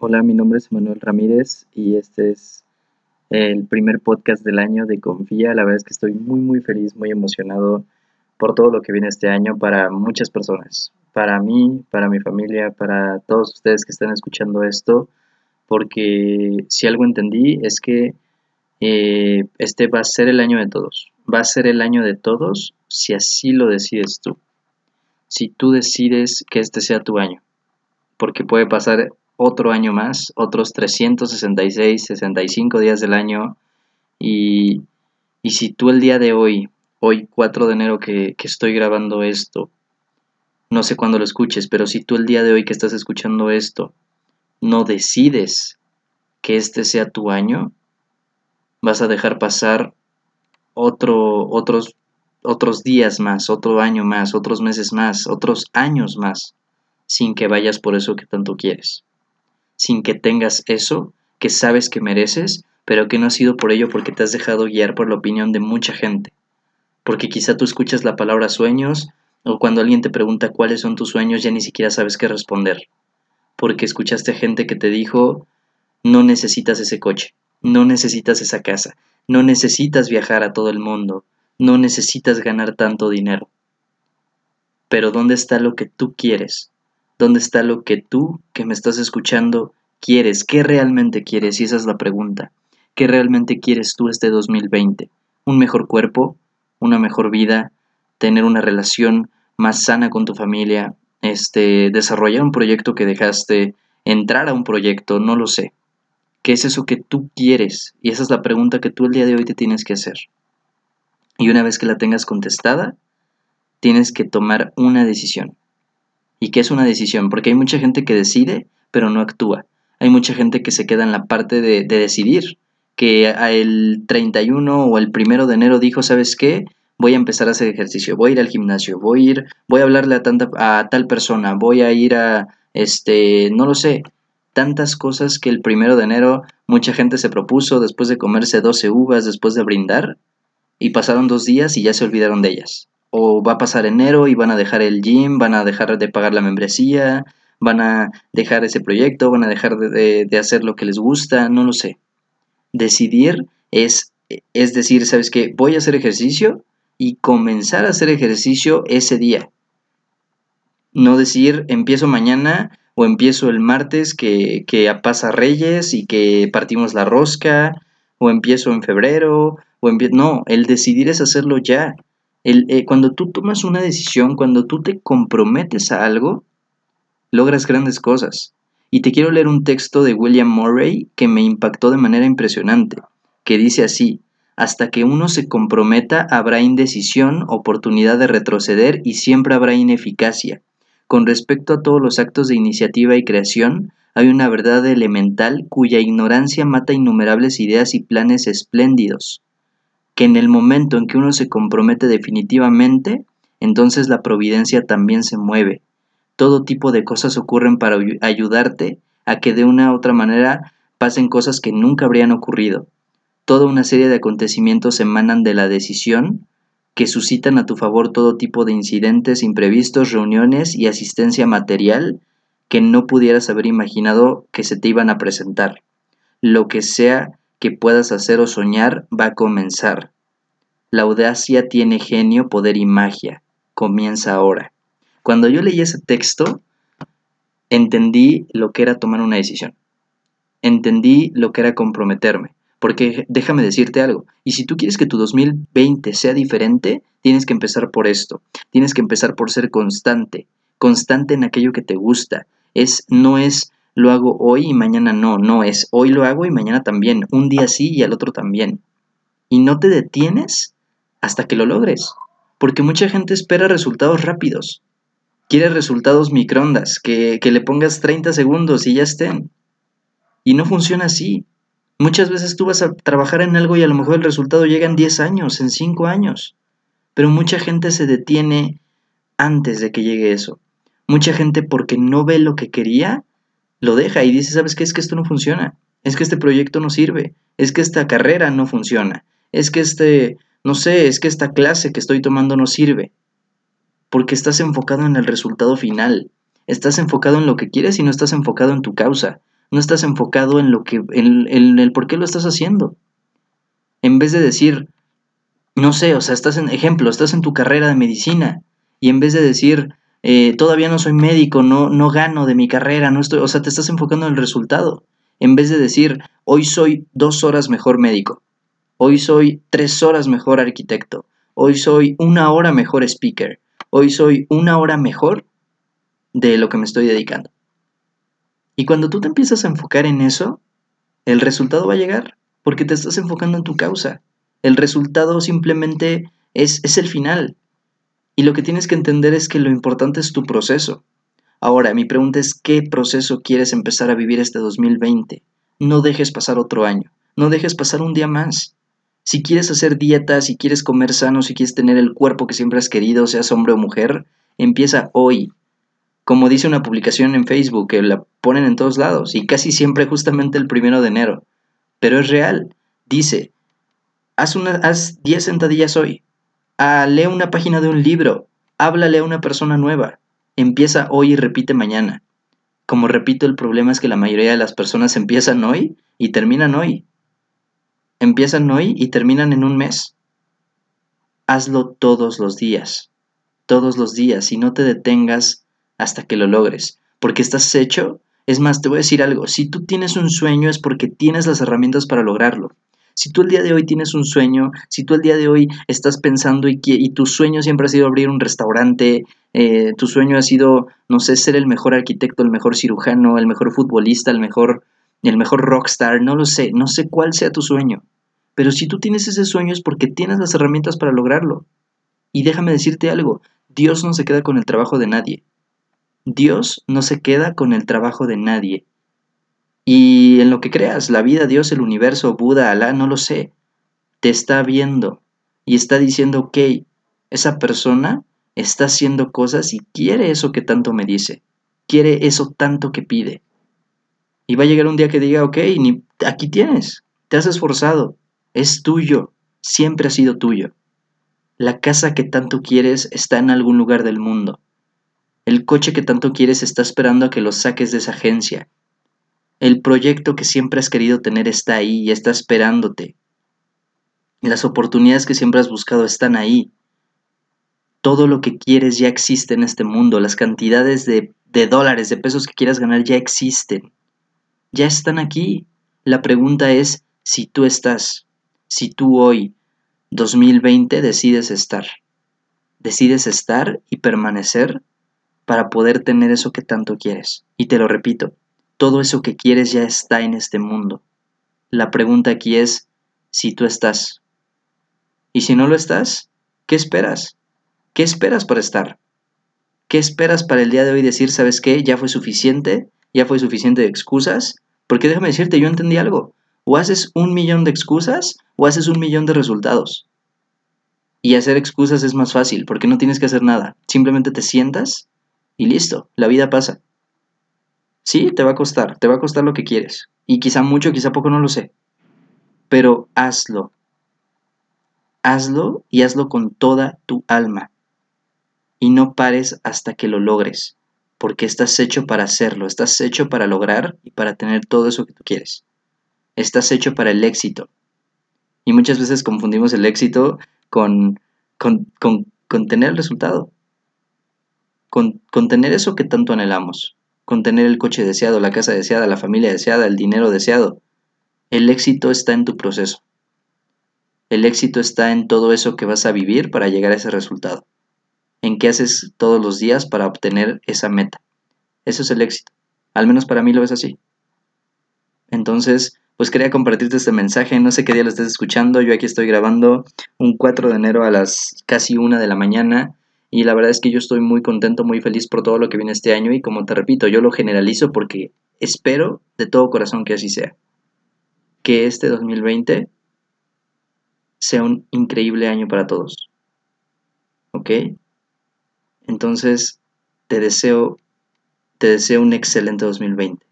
Hola, mi nombre es Manuel Ramírez y este es el primer podcast del año de Confía. La verdad es que estoy muy, muy feliz, muy emocionado por todo lo que viene este año para muchas personas, para mí, para mi familia, para todos ustedes que están escuchando esto, porque si algo entendí es que eh, este va a ser el año de todos, va a ser el año de todos si así lo decides tú, si tú decides que este sea tu año, porque puede pasar otro año más, otros 366, 65 días del año. Y, y si tú el día de hoy, hoy 4 de enero que, que estoy grabando esto, no sé cuándo lo escuches, pero si tú el día de hoy que estás escuchando esto, no decides que este sea tu año, vas a dejar pasar otro, otros, otros días más, otro año más, otros meses más, otros años más, sin que vayas por eso que tanto quieres sin que tengas eso que sabes que mereces, pero que no ha sido por ello porque te has dejado guiar por la opinión de mucha gente. Porque quizá tú escuchas la palabra sueños o cuando alguien te pregunta cuáles son tus sueños ya ni siquiera sabes qué responder. Porque escuchaste gente que te dijo, no necesitas ese coche, no necesitas esa casa, no necesitas viajar a todo el mundo, no necesitas ganar tanto dinero. Pero ¿dónde está lo que tú quieres? ¿Dónde está lo que tú, que me estás escuchando, quieres? ¿Qué realmente quieres? Y esa es la pregunta. ¿Qué realmente quieres tú este 2020? ¿Un mejor cuerpo? ¿Una mejor vida? ¿Tener una relación más sana con tu familia? Este, desarrollar un proyecto que dejaste, entrar a un proyecto, no lo sé. ¿Qué es eso que tú quieres? Y esa es la pregunta que tú el día de hoy te tienes que hacer. Y una vez que la tengas contestada, tienes que tomar una decisión y que es una decisión, porque hay mucha gente que decide, pero no actúa. Hay mucha gente que se queda en la parte de, decidir, que el 31 o el 1 de enero dijo, ¿sabes qué? Voy a empezar a hacer ejercicio, voy a ir al gimnasio, voy a ir, voy a hablarle a, tanta, a tal persona, voy a ir a, este, no lo sé, tantas cosas que el 1 de enero mucha gente se propuso después de comerse 12 uvas, después de brindar, y pasaron dos días y ya se olvidaron de ellas o va a pasar enero y van a dejar el gym, van a dejar de pagar la membresía, van a dejar ese proyecto, van a dejar de, hacer lo que les gusta, no lo sé. Decidir es, es decir, ¿sabes qué? Voy a hacer ejercicio y comenzar a hacer ejercicio ese día. No decir, empiezo mañana o empiezo el martes que, que pasa Reyes y que partimos la rosca, o empiezo en febrero, o empiezo... No, el decidir es hacerlo ya. Eh, cuando tú tomas una decisión, cuando tú te comprometes a algo, logras grandes cosas. Y te quiero leer un texto de William Murray que me impactó de manera impresionante, que dice así, hasta que uno se comprometa habrá indecisión, oportunidad de retroceder y siempre habrá ineficacia. Con respecto a todos los actos de iniciativa y creación, hay una verdad elemental cuya ignorancia mata innumerables ideas y planes espléndidos que en el momento en que uno se compromete definitivamente, entonces la providencia también se mueve. Todo tipo de cosas ocurren para ayudarte a que de una u otra manera pasen cosas que nunca habrían ocurrido. Toda una serie de acontecimientos emanan de la decisión que suscitan a tu favor todo tipo de incidentes imprevistos, reuniones y asistencia material que no pudieras haber imaginado que se te iban a presentar. Lo que sea que puedas hacer o soñar va a comenzar. La audacia tiene genio, poder y magia. Comienza ahora. Cuando yo leí ese texto, entendí lo que era tomar una decisión. Entendí lo que era comprometerme. Porque déjame decirte algo, y si tú quieres que tu 2020 sea diferente, tienes que empezar por esto. Tienes que empezar por ser constante, constante en aquello que te gusta. Es no es lo hago hoy y mañana no, no es hoy lo hago y mañana también, un día sí y al otro también. Y no te detienes hasta que lo logres, porque mucha gente espera resultados rápidos. Quiere resultados microondas, que, que le pongas 30 segundos y ya estén. Y no funciona así. Muchas veces tú vas a trabajar en algo y a lo mejor el resultado llega en 10 años, en 5 años. Pero mucha gente se detiene antes de que llegue eso. Mucha gente porque no ve lo que quería, lo deja y dice, ¿sabes qué? Es que esto no funciona. Es que este proyecto no sirve. Es que esta carrera no funciona. Es que este, no sé, es que esta clase que estoy tomando no sirve. Porque estás enfocado en el resultado final. Estás enfocado en lo que quieres y no estás enfocado en tu causa. no estás enfocado en lo que, en, el por qué lo estás haciendo. En vez de decir, no sé, o sea, estás en, ejemplo, estás en tu carrera de medicina y en vez de decir, eh, todavía no soy médico, no, no gano de mi carrera, no estoy, o sea, te estás enfocando en el resultado. En vez de decir, hoy soy dos horas mejor médico, hoy soy tres horas mejor arquitecto, hoy soy una hora mejor speaker, hoy soy una hora mejor de lo que me estoy dedicando. Y cuando tú te empiezas a enfocar en eso, el resultado va a llegar, porque te estás enfocando en tu causa. El resultado simplemente es, es el final. Y lo que tienes que entender es que lo importante es tu proceso. Ahora, mi pregunta es, ¿qué proceso quieres empezar a vivir este 2020? No dejes pasar otro año, no dejes pasar un día más. Si quieres hacer dieta, si quieres comer sano, si quieres tener el cuerpo que siempre has querido, seas hombre o mujer, empieza hoy. Como dice una publicación en Facebook, que la ponen en todos lados, y casi siempre justamente el primero de enero. Pero es real. Dice, haz, una, haz 10 sentadillas hoy, ah, lee una página de un libro, háblale a una persona nueva, empieza hoy y repite mañana. Como repito, el problema es que la mayoría de las personas empiezan hoy y terminan hoy. Empiezan hoy y terminan en un mes. Hazlo todos los días, todos los días y no te detengas hasta que lo logres, porque estás hecho. Es más, te voy a decir algo, si tú tienes un sueño es porque tienes las herramientas para lograrlo. Si tú el día de hoy tienes un sueño, si tú el día de hoy estás pensando y, y tu sueño siempre ha sido abrir un restaurante, eh, tu sueño ha sido, no sé, ser el mejor arquitecto, el mejor cirujano, el mejor futbolista, el mejor, el mejor rockstar, no lo sé, no sé cuál sea tu sueño. Pero si tú tienes ese sueño es porque tienes las herramientas para lograrlo. Y déjame decirte algo, Dios no se queda con el trabajo de nadie. Dios no se queda con el trabajo de nadie. Y en lo que creas, la vida, Dios, el universo, Buda, Alá, no lo sé, te está viendo y está diciendo, ok, esa persona está haciendo cosas y quiere eso que tanto me dice, quiere eso tanto que pide. Y va a llegar un día que diga, ok, ni, aquí tienes, te has esforzado, es tuyo, siempre ha sido tuyo. La casa que tanto quieres está en algún lugar del mundo. El coche que tanto quieres está esperando a que lo saques de esa agencia. El proyecto que siempre has querido tener está ahí y está esperándote. Las oportunidades que siempre has buscado están ahí. Todo lo que quieres ya existe en este mundo. Las cantidades de, de dólares, de pesos que quieras ganar ya existen. Ya están aquí. La pregunta es si tú estás, si tú hoy, 2020, decides estar. Decides estar y permanecer para poder tener eso que tanto quieres. Y te lo repito, todo eso que quieres ya está en este mundo. La pregunta aquí es si tú estás. Y si no lo estás, ¿qué esperas? ¿Qué esperas para estar? ¿Qué esperas para el día de hoy decir, sabes qué, ya fue suficiente? ¿Ya fue suficiente de excusas? Porque déjame decirte, yo entendí algo. O haces un millón de excusas o haces un millón de resultados. Y hacer excusas es más fácil porque no tienes que hacer nada. Simplemente te sientas y listo, la vida pasa. Sí, te va a costar, te va a costar lo que quieres. Y quizá mucho, quizá poco, no lo sé. Pero hazlo. Hazlo y hazlo con toda tu alma. Y no pares hasta que lo logres, porque estás hecho para hacerlo, estás hecho para lograr y para tener todo eso que tú quieres. Estás hecho para el éxito. Y muchas veces confundimos el éxito con, con, tener el resultado, con, con tener eso que tanto anhelamos con tener el coche deseado, la casa deseada, la familia deseada, el dinero deseado. El éxito está en tu proceso. El éxito está en todo eso que vas a vivir para llegar a ese resultado. En qué haces todos los días para obtener esa meta. Eso es el éxito. Al menos para mí lo es así. Entonces, pues quería compartirte este mensaje. No sé qué día lo estés escuchando. Yo aquí estoy grabando un 4 de enero a las casi una de la mañana. Y la verdad es que yo estoy muy contento, muy feliz por todo lo que viene este año y como te repito, yo lo generalizo porque espero de todo corazón que así sea. Que este 2020 sea un increíble año para todos. ¿Ok? Entonces, te deseo, te deseo un excelente 2020.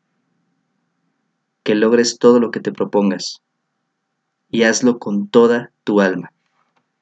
Que logres todo lo que te propongas y hazlo con toda tu alma.